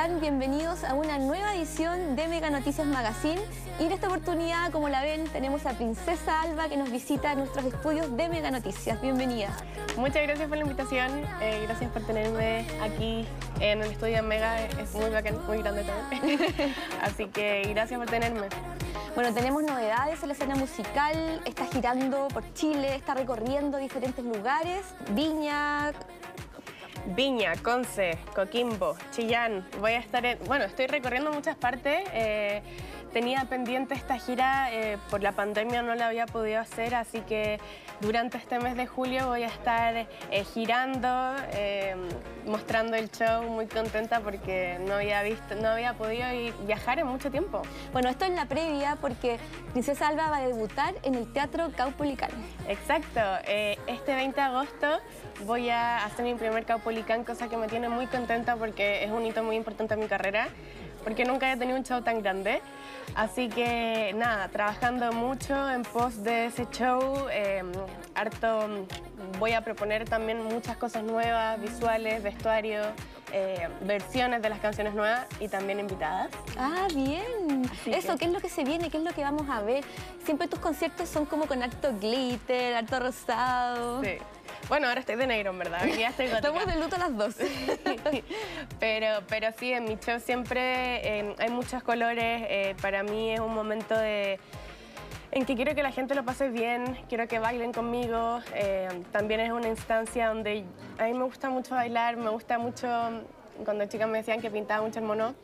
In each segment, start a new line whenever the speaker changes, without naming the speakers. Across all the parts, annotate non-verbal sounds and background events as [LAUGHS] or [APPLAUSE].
están? Bienvenidos a una nueva edición de Mega Noticias Magazine. Y en esta oportunidad, como la ven, tenemos a Princesa Alba que nos visita en nuestros estudios de Mega Noticias. Bienvenida.
Muchas gracias por la invitación. Eh, gracias por tenerme aquí en el estudio de Mega. Es muy bacán, muy grande también. [LAUGHS] Así que gracias por tenerme.
Bueno, tenemos novedades en la escena musical, está girando por Chile, está recorriendo diferentes lugares, Viña,
Viña, Conce, Coquimbo, Chillán. Voy a estar en, bueno, estoy recorriendo muchas partes. Eh, tenía pendiente esta gira, eh, por la pandemia no la había podido hacer, así que durante este mes de julio voy a estar eh, girando, mostrando el show, muy contenta porque no había visto, no había podido viajar en mucho tiempo.
Bueno, esto es la previa porque Princesa Alba va a debutar en el Teatro Caupolicán.
Exacto, este 20 de agosto voy a hacer mi primer Caupolicán, cosa que me tiene muy contenta porque es un hito muy importante en mi carrera, porque nunca he tenido un show tan grande. Así que nada, trabajando mucho en pos de ese show, em, harto voy a proponer también muchas cosas nuevas, visuales, vestuario, eh, versiones de las canciones nuevas y también invitadas.
Ah, bien. Eso, ¿qué es lo que se viene? ¿Qué es lo que vamos a ver? Siempre tus conciertos son como con harto glitter, harto rosado.
Sí. Bueno, ahora estoy de negro, en verdad. Ya estoy
Estamos de luto las dos. [LAUGHS]
pero, pero sí, en mi show siempre eh, hay muchos colores. Eh, para mí es un momento de en que quiero que la gente lo pase bien, quiero que bailen conmigo. Eh, también es una instancia donde a mí me gusta mucho bailar, me gusta mucho cuando chicas me decían que pintaba mucho el mono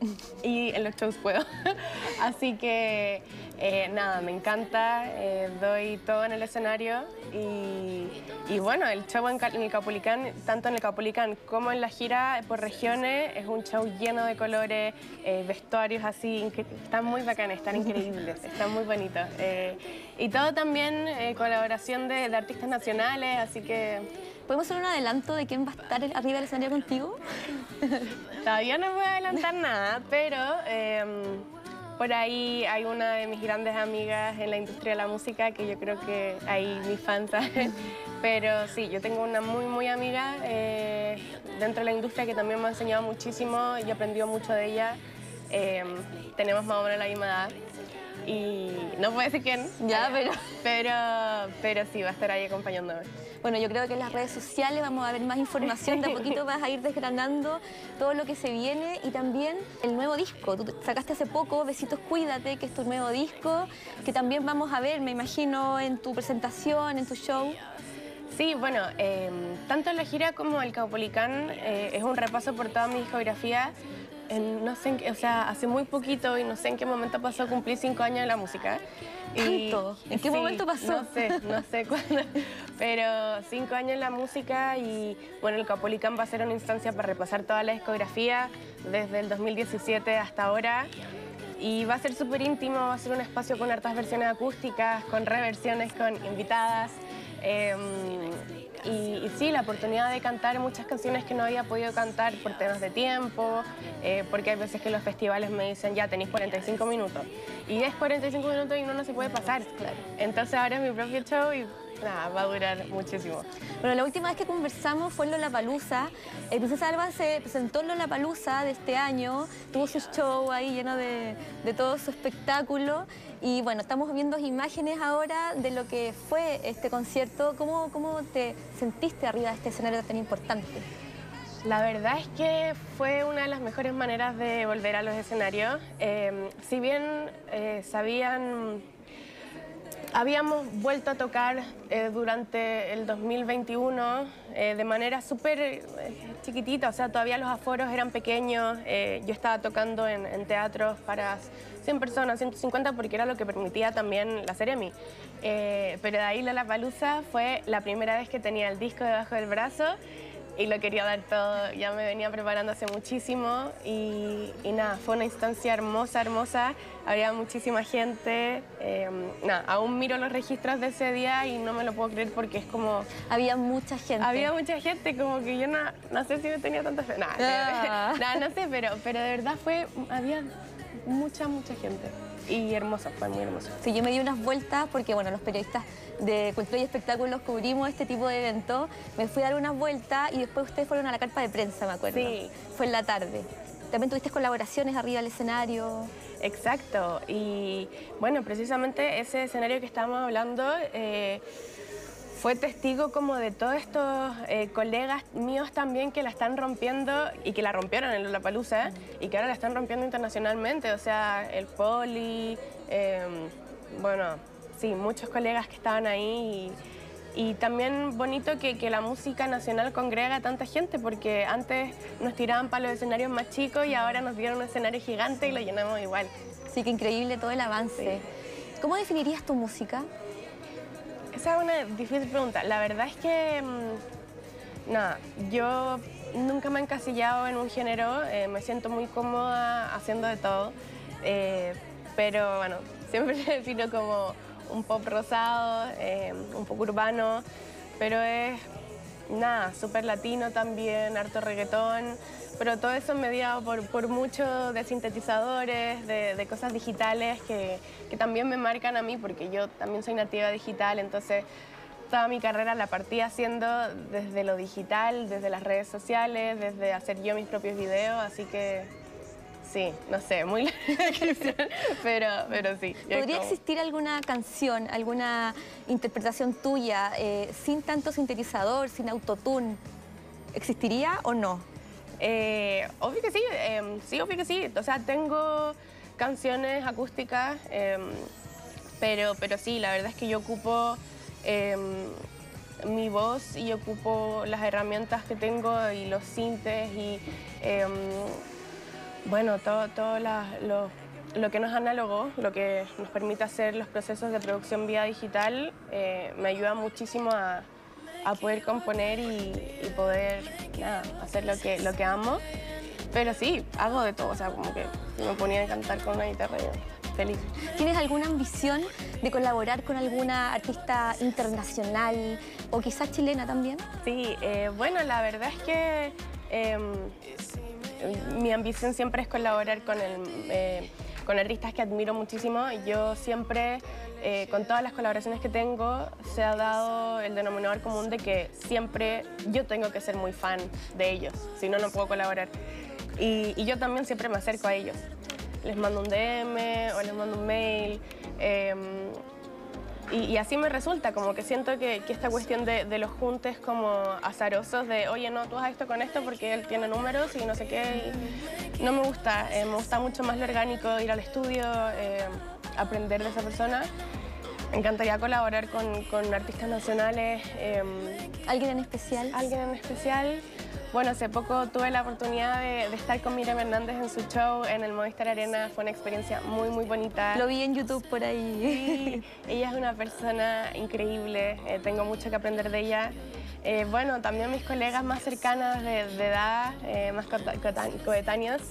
y en los shows puedo. [LAUGHS] Así que eh, nada, me encanta, eh, doy todo en el escenario y, bueno, el show en, el Capulicán, tanto en el Capulicán como en la gira por regiones, es un show lleno de colores, eh, vestuarios así, están muy bacanes, están increíbles, están muy bonitos. y todo también colaboración de, de artistas nacionales, así que
¿Podemos hacer un adelanto de quién va a estar arriba del escenario contigo? [LAUGHS]
Todavía no voy a adelantar nada, pero em, por ahí hay una de mis grandes amigas en la industria de la música que yo creo que ahí mis fans saben. [LAUGHS] Pero sí, yo tengo una muy, muy amiga eh, dentro de la industria que también me ha enseñado muchísimo y he aprendido mucho de ella. Em, tenemos más o menos la misma edad y no puedo decir quién.
Ya, pero...
pero... Pero sí, va a estar ahí acompañándome.
Bueno, yo creo que en las redes sociales vamos a ver más información, de a poquito vas a ir desgranando todo lo que se viene y también el nuevo disco. Tú sacaste hace poco Besitos Cuídate, que es tu nuevo disco, que también vamos a ver, me imagino, en tu presentación, en tu show.
Sí, bueno, em, tanto la gira como el Caupolicán eh, es un repaso por toda mi discografía no sé, o sea, hace muy poquito y no sé en qué momento pasó, cumplí cinco años en la música.
Y, ¿En qué momento pasó?
No sé, no sé [LAUGHS] cuándo, pero cinco años en la música y bueno, el Capolicán va a ser una instancia para repasar toda la discografía desde el 2017 hasta ahora. Y va a ser súper íntimo, va a ser un espacio con hartas versiones acústicas, con reversiones, con invitadas. Em, y, sí, la oportunidad de cantar muchas canciones que no había podido cantar por temas de tiempo, eh, porque hay veces que los festivales me dicen, ya tenéis 45 minutos. Y es 45 minutos y uno no se puede pasar. Claro. Entonces ahora es mi propio show y nada, va a durar muchísimo.
Bueno, la última vez que conversamos fue en Lollapalooza. El Princesa Alba se presentó en Lollapalooza de este año, tuvo su show ahí lleno de, de todo su espectáculo. Y bueno, estamos viendo imágenes ahora de lo que fue este concierto. ¿Cómo, cómo te sentiste arriba de este escenario tan importante?
La verdad es que fue una de las mejores maneras de volver a los escenarios. Eh, si bien eh, sabían Habíamos vuelto a tocar eh, durante el 2021 eh, de manera súper eh, chiquitita, o sea, todavía los aforos eran pequeños. yo estaba tocando en, teatros para 100 personas, 150, porque era lo que permitía también la Ceremi. pero de ahí la Palusa fue la primera vez que tenía el disco debajo del brazo y lo quería dar todo. Ya me venía preparando hace muchísimo y, nada, fue una instancia hermosa, hermosa. Había muchísima gente. Eh, nada, aún miro los registros de ese día y no me lo puedo creer porque es como...
Había mucha gente.
Había mucha gente, como que yo no, no sé si me tenía tanta fe. Nada, ah. [LAUGHS] nada, no sé, pero, pero de verdad fue... Había mucha, mucha gente y hermosa, fue muy hermosa.
Sí, yo me di unas vueltas porque, bueno, los periodistas de Cultura y Espectáculos cubrimos este tipo de evento. Me fui a dar unas vueltas y después ustedes fueron a la carpa de prensa, me acuerdo.
Sí.
Fue en la tarde. también tuviste colaboraciones arriba del escenario.
Exacto, y bueno, precisamente ese escenario que estábamos hablando eh, fue testigo como de todos estos eh, colegas míos también que la están rompiendo y que la rompieron en La Palusa y que ahora la están rompiendo internacionalmente, o sea, el Poli, em, bueno, sí, muchos colegas que estaban ahí y, también bonito que, que, la música nacional congrega a tanta gente porque antes nos tiraban para los escenarios más chicos y ahora nos dieron un escenario gigante y lo llenamos igual.
Sí, que increíble todo el avance. ¿Cómo definirías tu música?
Esa es una difícil pregunta. La verdad es que, mm, nada, yo nunca me he encasillado en un género, eh, me siento muy cómoda haciendo de todo, eh, pero bueno, [LAUGHS] siempre defino como un pop rosado, eh, un poco urbano, pero es nada, súper latino también, harto reggaetón, pero todo eso mediado por, por mucho de sintetizadores, de, cosas digitales que, que, también me marcan a mí, porque yo también soy nativa digital, entonces toda mi carrera la partí haciendo desde lo digital, desde las redes sociales, desde hacer yo mis propios videos, así que Sí, no sé, muy [LAUGHS] larga pero, pero sí.
¿Podría existir alguna canción, alguna interpretación tuya eh, sin tanto sintetizador, sin autotune? ¿Existiría o no?
Eh, obvio que sí, em, sí, obvio que sí. O sea, tengo canciones acústicas, em, pero, pero sí, la verdad es que yo ocupo em, mi voz y ocupo las herramientas que tengo y los sintes y bueno, todo, todo lo, que nos análogo, lo que nos permite hacer los procesos de producción vía digital, eh, me ayuda muchísimo a, poder componer y, poder hacer lo que, lo que amo. Pero sí, hago de todo, o sea, como que me ponía a cantar con una guitarra y feliz.
¿Tienes alguna ambición de colaborar con alguna artista internacional o quizás chilena también?
Sí, eh, bueno, la verdad es que em, mi ambición siempre es colaborar con, eh, con artistas que admiro muchísimo. Yo siempre, eh, con todas las colaboraciones que tengo, se ha dado el denominador común de que siempre yo tengo que ser muy fan de ellos, si no, no puedo colaborar. Y, yo también siempre me acerco a ellos. Les mando un DM o les mando un mail. Em, y, así me resulta, como que siento que, esta cuestión de, los juntes como azarosos, de oye, no, tú haces esto con esto porque él tiene números y no sé qué, no me gusta. Eh, me gusta mucho más lo orgánico, ir al estudio, eh, aprender de esa persona. Me encantaría colaborar con, con artistas nacionales.
Em, ¿Alguien en especial?
Alguien en especial. Bueno, hace poco tuve la oportunidad de, estar con Miriam Hernández en su show en el Movistar Arena. Fue una experiencia muy, muy bonita.
Lo vi en YouTube por ahí.
ella es una persona increíble. Eh, tengo mucho que aprender de ella. Eh, bueno, también mis colegas más cercanas de, edad, eh, más coetáneos,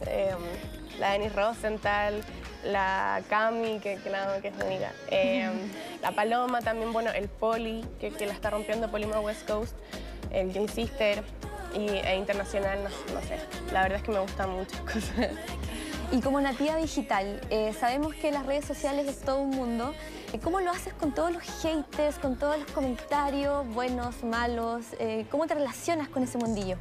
la Denis Rosenthal, la Cami, que, que, que es mi amiga, [LAUGHS] la Paloma también, bueno, el Poli, que, que la está rompiendo Polima West Coast, el J Sister, y, e internacional, no, sé. La verdad es que me gustan muchas [LAUGHS] cosas.
Y como nativa digital, eh, sabemos que las redes sociales es todo un mundo. Eh, ¿Cómo lo haces con todos los haters, con todos los comentarios, buenos, malos? Eh, ¿Cómo te relacionas con ese mundillo?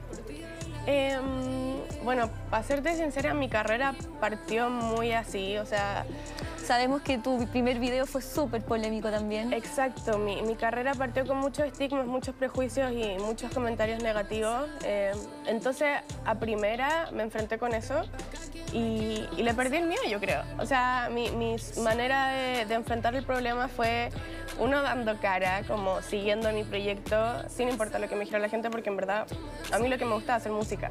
Em, bueno, para serte sincera, mi carrera partió muy así, o sea,
Sabemos que tu primer video fue súper polémico también.
Exacto, mi, carrera partió con muchos estigmas, muchos prejuicios y muchos comentarios negativos. Eh, entonces, a primera me enfrenté con eso y, le perdí el miedo, yo creo. O sea, mi, manera de, enfrentar el problema fue, uno, dando cara, como siguiendo mi proyecto, sin importar lo que me dijera la gente, porque en verdad a mí lo que me gusta es hacer música.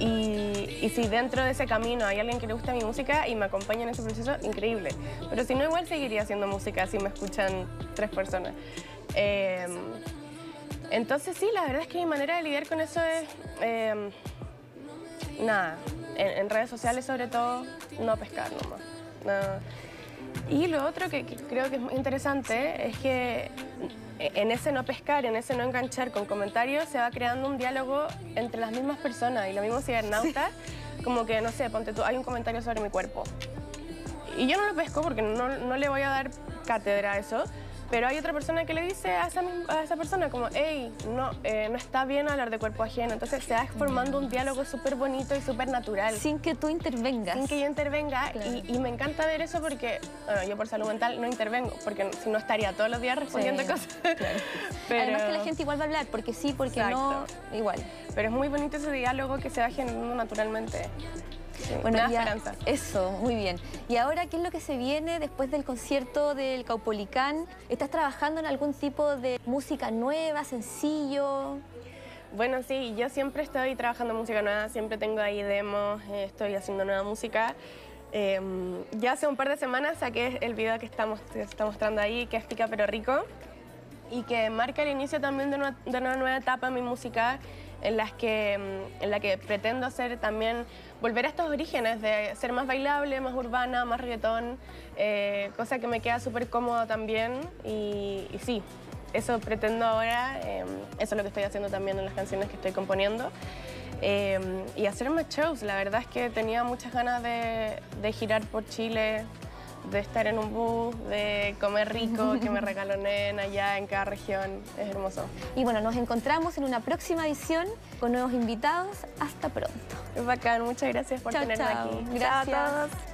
Y, si dentro de ese camino hay alguien que le gusta mi música y me acompaña en ese proceso, increíble. Pero si no, igual seguiría haciendo música si me escuchan tres personas. Em, entonces sí, la verdad es que mi manera de lidiar con eso es, em, nada, en, redes sociales sobre todo, no pescar nomás. Y lo otro que, que creo que es muy interesante es que en ese no pescar, en ese no enganchar con comentarios, se va creando un diálogo entre las mismas personas y los mismos cibernautas. Como que, no sé, ponte tú, hay un comentario sobre mi cuerpo. Y yo no lo pesco porque no, no le voy a dar cátedra a eso, pero hay otra persona que le dice a esa, a esa persona como, hey, no, eh, no está bien hablar de cuerpo ajeno. Entonces se va formando un diálogo súper bonito y súper natural.
Sin que tú intervengas.
Sin que yo intervenga. Y, me encanta ver eso porque, bueno, yo por salud mental no intervengo, porque si no estaría todos los días respondiendo cosas. [LAUGHS]
Pero... Además que la gente igual va a hablar, porque sí, porque no, igual.
Pero es muy bonito ese diálogo que se va generando naturalmente
bueno, ya, Eso, muy bien. ¿Y ahora qué es lo que se viene después del concierto del Caupolicán? ¿Estás trabajando en algún tipo de música nueva, sencillo?
Bueno, sí, yo siempre estoy trabajando en música nueva, siempre tengo ahí demos, eh, estoy haciendo nueva música. Em, ya hace un par de semanas saqué el video que estamos, que está mostrando ahí, que es Pica Pero Rico, y que marca el inicio también de una, de una nueva etapa en mi música en, las que, mm, en la que pretendo hacer también, volver a estos orígenes de ser más bailable, más urbana, más reggaetón, eh, cosa que me queda súper cómodo también y, sí, eso pretendo ahora, em, eso es lo que estoy haciendo también en las canciones que estoy componiendo. Em, y hacer más shows, la verdad es que tenía muchas ganas de, de girar por Chile, de estar en un bus, de comer rico, que me [LAUGHS] regalonen allá en cada región. Es hermoso.
Y bueno, nos encontramos en una próxima edición con nuevos invitados. Hasta pronto.
Es bacán, muchas gracias por tenerme aquí.
Gracias. a todos.